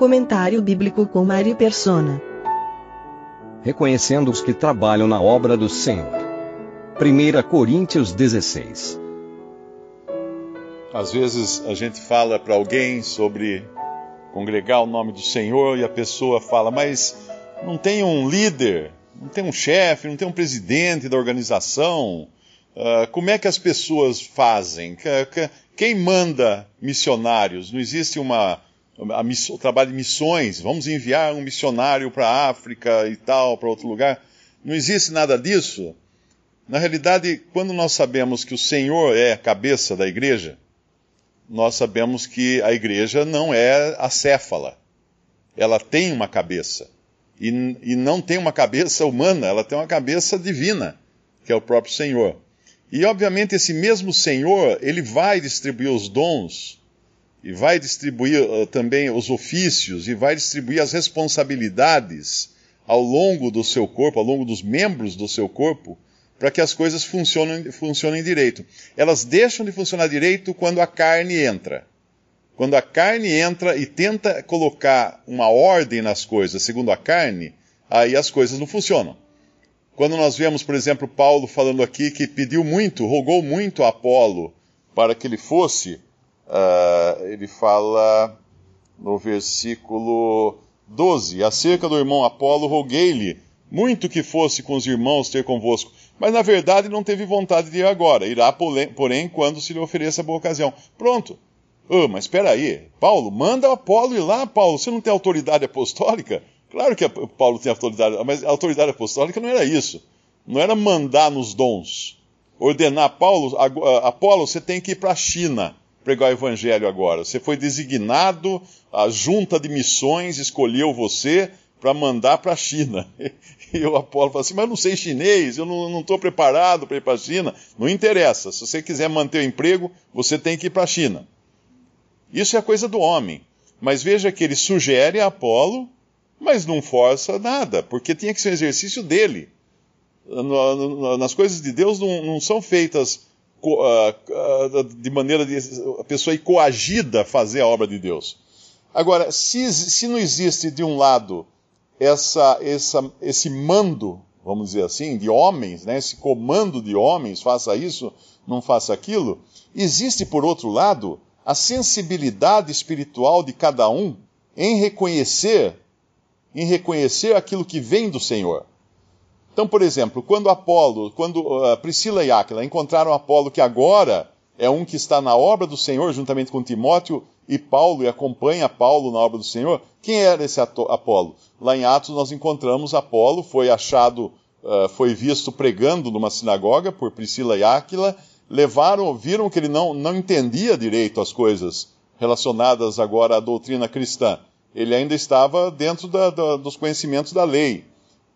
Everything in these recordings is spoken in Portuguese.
Comentário bíblico com Mari Persona. Reconhecendo os que trabalham na obra do Senhor. 1 Coríntios 16. Às vezes a gente fala para alguém sobre congregar o nome do Senhor e a pessoa fala, mas não tem um líder, não tem um chefe, não tem um presidente da organização. Uh, como é que as pessoas fazem? Quem manda missionários? Não existe uma, o trabalho de missões. Vamos enviar um missionário para a África e tal, para outro lugar. Não existe nada disso. Na realidade, quando nós sabemos que o Senhor é a cabeça da igreja, nós sabemos que a igreja não é acéfala. Ela tem uma cabeça. E, e não tem uma cabeça humana, ela tem uma cabeça divina, que é o próprio Senhor. E obviamente esse mesmo Senhor, ele vai distribuir os dons, e vai distribuir uh, também os ofícios, e vai distribuir as responsabilidades ao longo do seu corpo, ao longo dos membros do seu corpo, para que as coisas funcionem, funcionem direito. Elas deixam de funcionar direito quando a carne entra. Quando a carne entra e tenta colocar uma ordem nas coisas segundo a carne, aí as coisas não funcionam. Quando nós vemos, por exemplo, Paulo falando aqui que pediu muito, rogou muito a Apolo para que ele fosse, uh, ele fala no versículo 12: Acerca do irmão Apolo, roguei-lhe muito que fosse com os irmãos ter convosco, mas na verdade não teve vontade de ir agora. Irá, porém, quando se lhe ofereça boa ocasião. Pronto. Oh, mas espera aí. Paulo, manda Apolo ir lá, Paulo. Você não tem autoridade apostólica? Claro que Paulo tem autoridade, mas a autoridade apostólica não era isso. Não era mandar nos dons. Ordenar Paulo, Apolo, você tem que ir para a China pregar o evangelho agora. Você foi designado, a junta de missões escolheu você para mandar para a China. E o Apolo fala assim: Mas eu não sei chinês, eu não estou preparado para ir para a China. Não interessa, se você quiser manter o emprego, você tem que ir para a China. Isso é coisa do homem. Mas veja que ele sugere a Apolo, mas não força nada, porque tinha que ser um exercício dele. Nas coisas de Deus não, não são feitas de maneira de a pessoa ir coagida a fazer a obra de Deus. Agora, se, se não existe de um lado essa, essa, esse mando, vamos dizer assim, de homens, né, esse comando de homens, faça isso, não faça aquilo, existe, por outro lado, a sensibilidade espiritual de cada um em reconhecer, em reconhecer aquilo que vem do Senhor. Então, por exemplo, quando Apolo, quando uh, Priscila e Áquila encontraram Apolo, que agora é um que está na obra do Senhor, juntamente com Timóteo e Paulo, e acompanha Paulo na obra do Senhor, quem era esse Apolo? Lá em Atos nós encontramos Apolo, foi achado, uh, foi visto pregando numa sinagoga por Priscila e Áquila, levaram, viram que ele não, não entendia direito as coisas relacionadas agora à doutrina cristã. Ele ainda estava dentro da, da, dos conhecimentos da lei.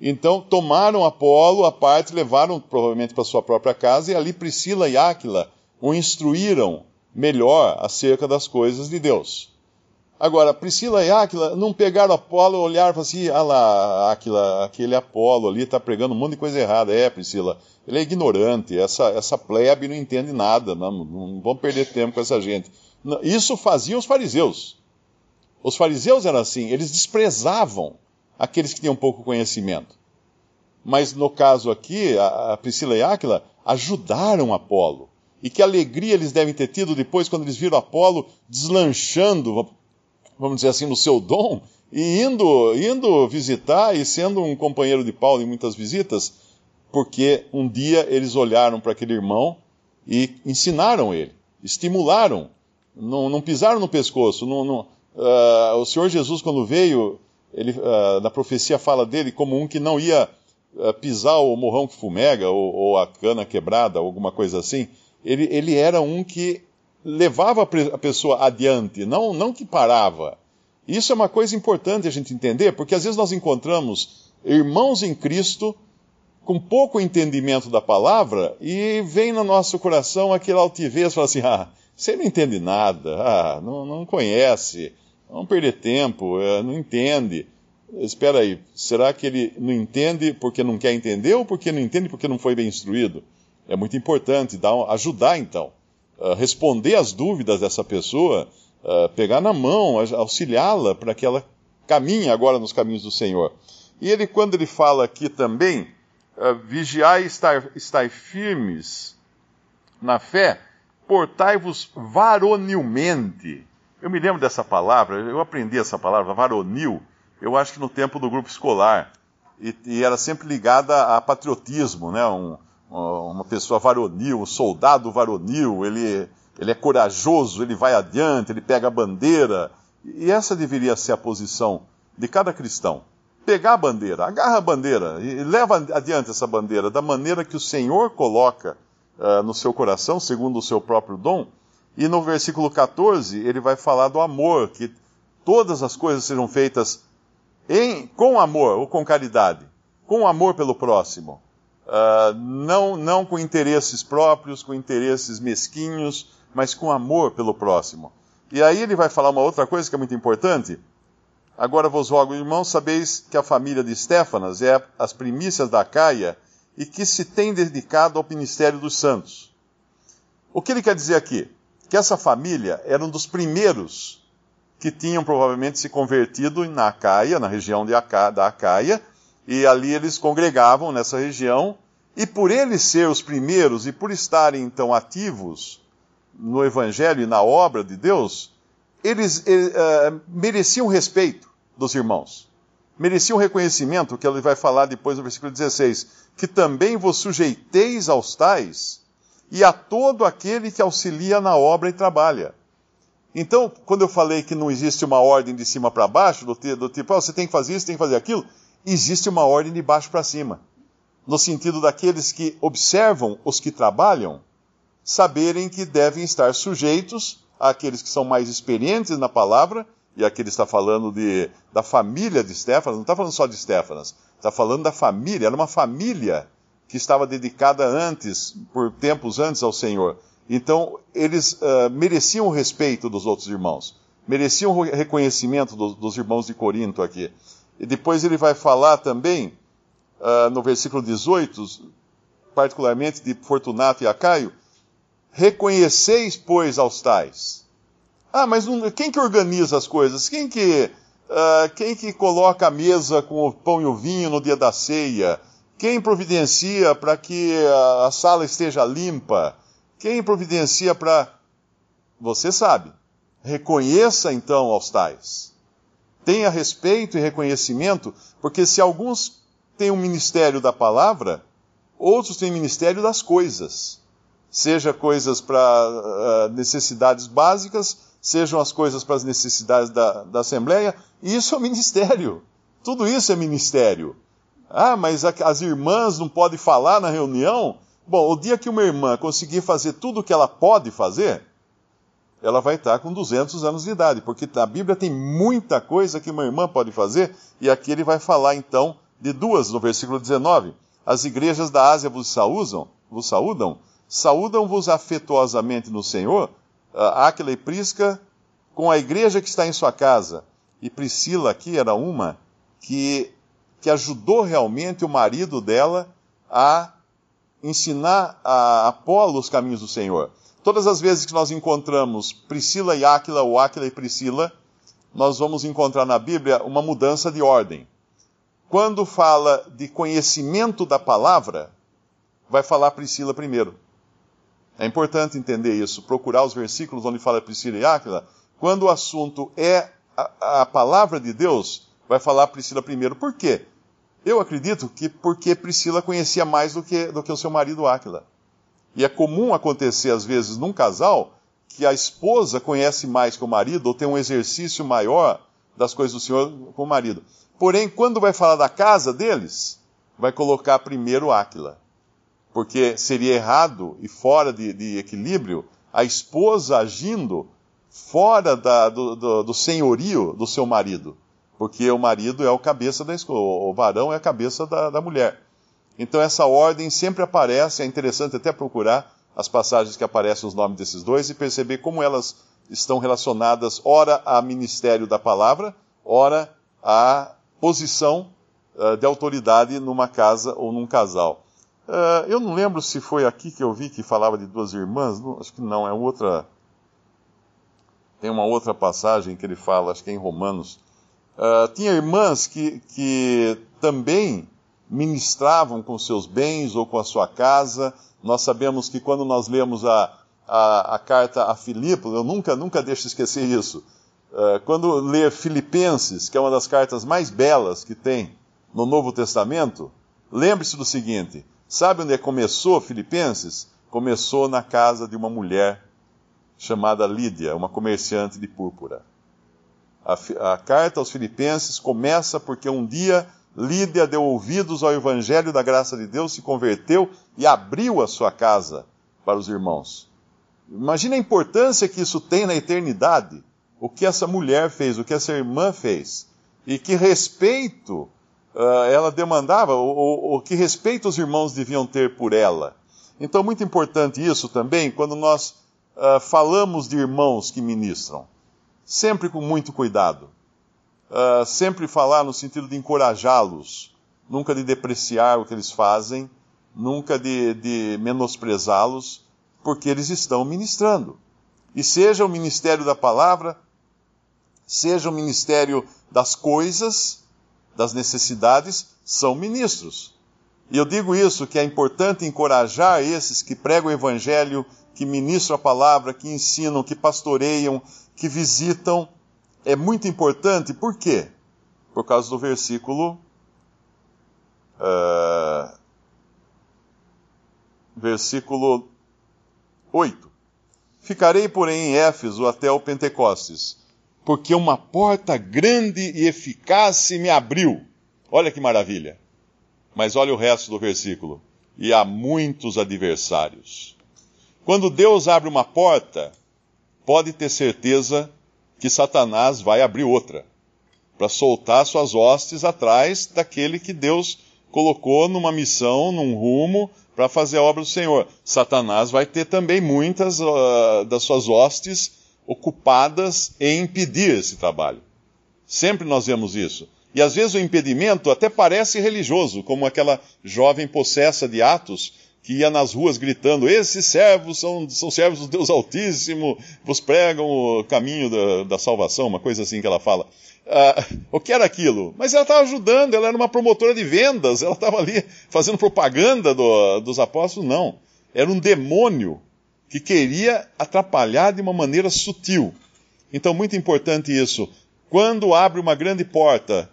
Então tomaram Apolo à parte, levaram provavelmente para sua própria casa, e ali Priscila e Áquila o instruíram melhor acerca das coisas de Deus. Agora, Priscila e Áquila não pegaram Apolo, olharam e falaram assim: ah lá, Áquila, aquele Apolo ali está pregando um monte de coisa errada. É, Priscila, ele é ignorante, essa, essa plebe não entende nada, não, não vamos perder tempo com essa gente. Isso faziam os fariseus. Os fariseus eram assim, eles desprezavam aqueles que tinham pouco conhecimento. Mas no caso aqui, a, Priscila e Áquila ajudaram Apolo. E que alegria eles devem ter tido depois quando eles viram Apolo deslanchando vamos dizer assim, no seu dom, e indo, indo visitar e sendo um companheiro de Paulo em muitas visitas, porque um dia eles olharam para aquele irmão e ensinaram ele, estimularam, não, não pisaram no pescoço. Não, não, uh, o Senhor Jesus, quando veio, ele, uh, na profecia fala dele como um que não ia uh, pisar o morrão que fumega, ou, ou, a cana quebrada, ou alguma coisa assim. Ele, ele era um que levava a pessoa adiante, não, não que parava. Isso é uma coisa importante a gente entender, porque às vezes nós encontramos irmãos em Cristo com pouco entendimento da palavra e vem no nosso coração aquele altivez, fala assim, ah, você não entende nada, ah, não, não conhece, não perder tempo, eh, não entende. Espera aí, será que ele não entende porque não quer entender ou porque não entende porque não foi bem instruído? É muito importante dar, ajudar então, uh, responder às dúvidas dessa pessoa, uh, pegar na mão, auxiliá-la para que ela caminhe agora nos caminhos do Senhor. E ele, quando ele fala aqui também, vigiai e estar, estar firmes na fé, portai-vos varonilmente. Eu me lembro dessa palavra, eu aprendi essa palavra, varonil, eu acho que no tempo do grupo escolar. E, e era sempre ligada a patriotismo, né? Um, uma pessoa varonil, um soldado varonil, ele, ele é corajoso, ele vai adiante, ele pega a bandeira. E essa deveria ser a posição de cada cristão. Pegar a bandeira, agarra a bandeira e leva adiante essa bandeira da maneira que o Senhor coloca uh, no seu coração, segundo o seu próprio dom. E no versículo 14, ele vai falar do amor, que todas as coisas sejam feitas em, com amor ou com caridade, com amor pelo próximo. Uh, não, não com interesses próprios, com interesses mesquinhos, mas com amor pelo próximo. E aí ele vai falar uma outra coisa que é muito importante. Agora vos rogo, irmãos, sabeis que a família de Stefanas é as primícias da Caia e que se tem dedicado ao ministério dos santos. O que ele quer dizer aqui? Que essa família era um dos primeiros que tinham provavelmente se convertido na Acaia, na região de Aca, da Acaia, e ali eles congregavam nessa região, e por eles ser os primeiros e por estarem então ativos no Evangelho e na obra de Deus, eles uh, mereciam respeito dos irmãos. Mereciam reconhecimento, que ele vai falar depois no versículo 16, que também vos sujeiteis aos tais e a todo aquele que auxilia na obra e trabalha. Então, quando eu falei que não existe uma ordem de cima para baixo, do, do tipo, oh, você tem que fazer isso, tem que fazer aquilo, existe uma ordem de baixo para cima. No sentido daqueles que observam os que trabalham, saberem que devem estar sujeitos àqueles que são mais experientes na palavra, e aqui ele está falando de, da família de Stefanas, não está falando só de Stefanas, está falando da família, era uma família que estava dedicada antes, por tempos antes ao Senhor. Então, eles uh, mereciam o respeito dos outros irmãos, mereciam o reconhecimento do, dos irmãos de Corinto aqui. E depois ele vai falar também, uh, no versículo 18, particularmente de Fortunato e Acaio, reconheceis, pois, aos tais. Ah, mas quem que organiza as coisas? Quem que, uh, quem que coloca a mesa com o pão e o vinho no dia da ceia? Quem providencia para que a sala esteja limpa? Quem providencia para. Você sabe. Reconheça então aos tais tenha respeito e reconhecimento, porque se alguns têm um ministério da palavra, outros têm ministério das coisas. Seja coisas para uh, necessidades básicas, sejam as coisas para as necessidades da, da Assembleia, isso é ministério. Tudo isso é ministério. Ah, mas as irmãs não podem falar na reunião? Bom, o dia que uma irmã conseguir fazer tudo o que ela pode fazer, ela vai estar com 200 anos de idade, porque a Bíblia tem muita coisa que uma irmã pode fazer, e aqui ele vai falar então de duas, no versículo 19. As igrejas da Ásia vos saúdam, vos saúdam, saúdam-vos afetuosamente no Senhor, Áquila e Prisca, com a igreja que está em sua casa. E Priscila aqui era uma que, que ajudou realmente o marido dela a ensinar a Apolo os caminhos do Senhor. Todas as vezes que nós encontramos Priscila e Áquila, ou Áquila e Priscila, nós vamos encontrar na Bíblia uma mudança de ordem. Quando fala de conhecimento da palavra, vai falar Priscila primeiro. É importante entender isso, procurar os versículos onde fala Priscila e Áquila. Quando o assunto é a, a palavra de Deus, vai falar Priscila primeiro. Por quê? Eu acredito que porque Priscila conhecia mais do que, do que o seu marido Áquila. E é comum acontecer, às vezes, num casal, que a esposa conhece mais que o marido, ou tem um exercício maior das coisas do Senhor com o marido. Porém, quando vai falar da casa deles, vai colocar primeiro Áquila. Porque seria errado e fora de, de equilíbrio a esposa agindo fora da, do, do, do, senhorio do seu marido, porque o marido é o cabeça da esposa, o varão é a cabeça da, da mulher. Então essa ordem sempre aparece, é interessante até procurar as passagens que aparecem os nomes desses dois e perceber como elas estão relacionadas, ora a ministério da palavra, ora a posição uh, de autoridade numa casa ou num casal. Uh, eu não lembro se foi aqui que eu vi que falava de duas irmãs, não, acho que não, é outra. Tem uma outra passagem que ele fala, acho que é em Romanos. Uh, tinha irmãs que, que também ministravam com seus bens ou com a sua casa. Nós sabemos que quando nós lemos a, a, a carta a Filipe, eu nunca, nunca deixo de esquecer isso. Uh, quando lê Filipenses, que é uma das cartas mais belas que tem no Novo Testamento, lembre-se do seguinte: Sabe onde começou Filipenses? Começou na casa de uma mulher chamada Lídia, uma comerciante de púrpura. A, a, carta aos Filipenses começa porque um dia Lídia deu ouvidos ao evangelho da graça de Deus, se converteu e abriu a sua casa para os irmãos. Imagina a importância que isso tem na eternidade. O que essa mulher fez, o que essa irmã fez. E que respeito uh, ela demandava, o, o, que respeito os irmãos deviam ter por ela. Então, muito importante isso também, quando nós uh, falamos de irmãos que ministram. Sempre com muito cuidado. Uh, sempre falar no sentido de encorajá-los, nunca de depreciar o que eles fazem, nunca de, de menosprezá-los, porque eles estão ministrando. E seja o ministério da palavra, seja o ministério das coisas, das necessidades são ministros. E eu digo isso, que é importante encorajar esses que pregam o evangelho, que ministram a palavra, que ensinam, que pastoreiam, que visitam. É muito importante, por quê? Por causa do versículo. Uh, versículo 8. Ficarei, porém, em Éfeso até o Pentecostes porque uma porta grande e eficaz se me abriu. Olha que maravilha. Mas olha o resto do versículo. E há muitos adversários. Quando Deus abre uma porta, pode ter certeza que Satanás vai abrir outra, para soltar suas hostes atrás daquele que Deus colocou numa missão, num rumo, para fazer a obra do Senhor. Satanás vai ter também muitas uh, das suas hostes ocupadas em impedir esse trabalho. Sempre nós vemos isso. E às vezes o impedimento até parece religioso, como aquela jovem possessa de Atos que ia nas ruas gritando: Esses servos são, são servos do Deus Altíssimo, vos pregam o caminho da, da salvação, uma coisa assim que ela fala. Ah, o que era aquilo? Mas ela estava ajudando, ela era uma promotora de vendas, ela estava ali fazendo propaganda do, dos apóstolos. Não. Era um demônio que queria atrapalhar de uma maneira sutil. Então, muito importante isso. Quando abre uma grande porta,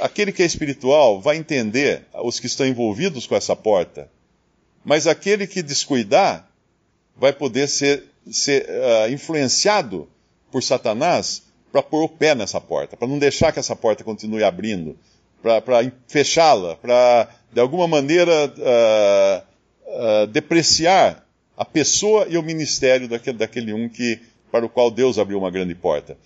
aquele que é espiritual vai entender os que estão envolvidos com essa porta. Mas aquele que descuidar vai poder ser, ser uh, influenciado por Satanás para pôr o pé nessa porta, para não deixar que essa porta continue abrindo, para fechá-la, para de alguma maneira uh, uh, depreciar a pessoa e o ministério daquele, daquele um que, para o qual Deus abriu uma grande porta.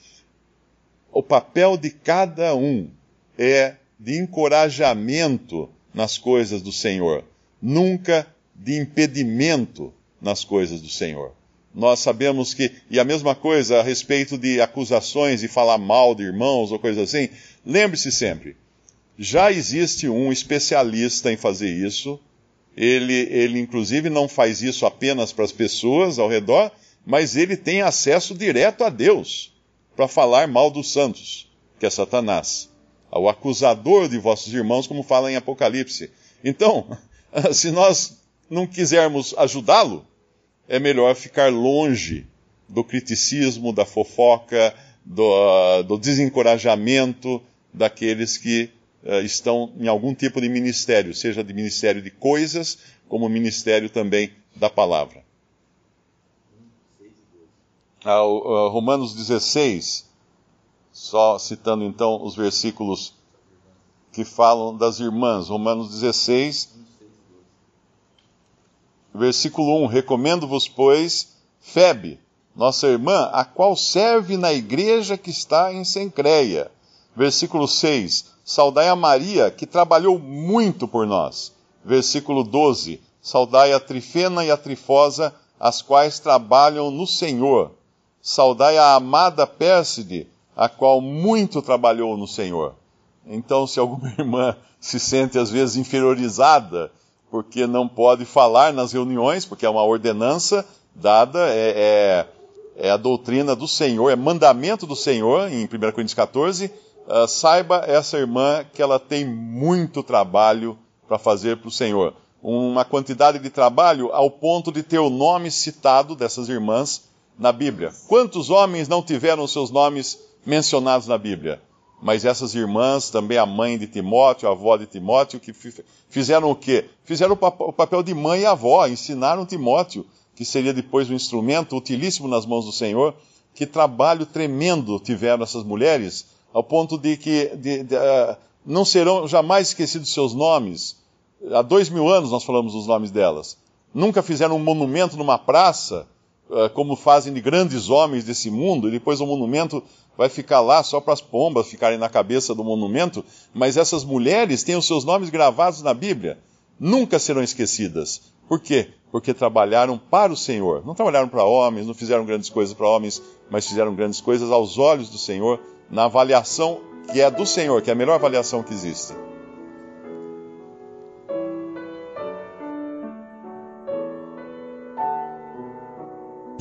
O papel de cada um é de encorajamento nas coisas do Senhor, nunca de impedimento nas coisas do Senhor. Nós sabemos que, e a mesma coisa a respeito de acusações e falar mal de irmãos ou coisa assim, lembre-se sempre, já existe um especialista em fazer isso, ele, ele, inclusive, não faz isso apenas para as pessoas ao redor, mas ele tem acesso direto a Deus para falar mal dos santos, que é Satanás, o acusador de vossos irmãos, como fala em Apocalipse. Então, se nós não quisermos ajudá-lo, é melhor ficar longe do criticismo, da fofoca, do, do desencorajamento daqueles que uh, estão em algum tipo de ministério, seja de ministério de coisas, como ministério também da palavra. Ah, uh, Romanos 16, só citando então os versículos que falam das irmãs. Romanos 16, versículo 1: Recomendo-vos, pois, Febe, nossa irmã, a qual serve na igreja que está em Sencreia. Versículo 6. Saudai a Maria, que trabalhou muito por nós. Versículo 12. Saudai a Trifena e a Trifosa, as quais trabalham no Senhor. Saudai a amada Pérside, a qual muito trabalhou no Senhor. Então, se alguma irmã se sente às vezes inferiorizada porque não pode falar nas reuniões, porque é uma ordenança dada, é, é, é a doutrina do Senhor, é mandamento do Senhor, em 1 Coríntios 14, uh, saiba essa irmã que ela tem muito trabalho para fazer para o Senhor. Uma quantidade de trabalho ao ponto de ter o nome citado dessas irmãs na Bíblia. Quantos homens não tiveram seus nomes mencionados na Bíblia? Mas essas irmãs, também a mãe de Timóteo, a avó de Timóteo, que fizeram o quê? Fizeram o papel de mãe e avó, ensinaram Timóteo, que seria depois um instrumento utilíssimo nas mãos do Senhor. Que trabalho tremendo tiveram essas mulheres, ao ponto de que de, de, uh, não serão jamais esquecidos seus nomes. Há dois mil anos nós falamos os nomes delas. Nunca fizeram um monumento numa praça, como fazem de grandes homens desse mundo, e depois o monumento vai ficar lá só para as pombas ficarem na cabeça do monumento, mas essas mulheres têm os seus nomes gravados na Bíblia. Nunca serão esquecidas. Por quê? Porque trabalharam para o Senhor. Não trabalharam para homens, não fizeram grandes coisas para homens, mas fizeram grandes coisas aos olhos do Senhor, na avaliação que é do Senhor, que é a melhor avaliação que existe.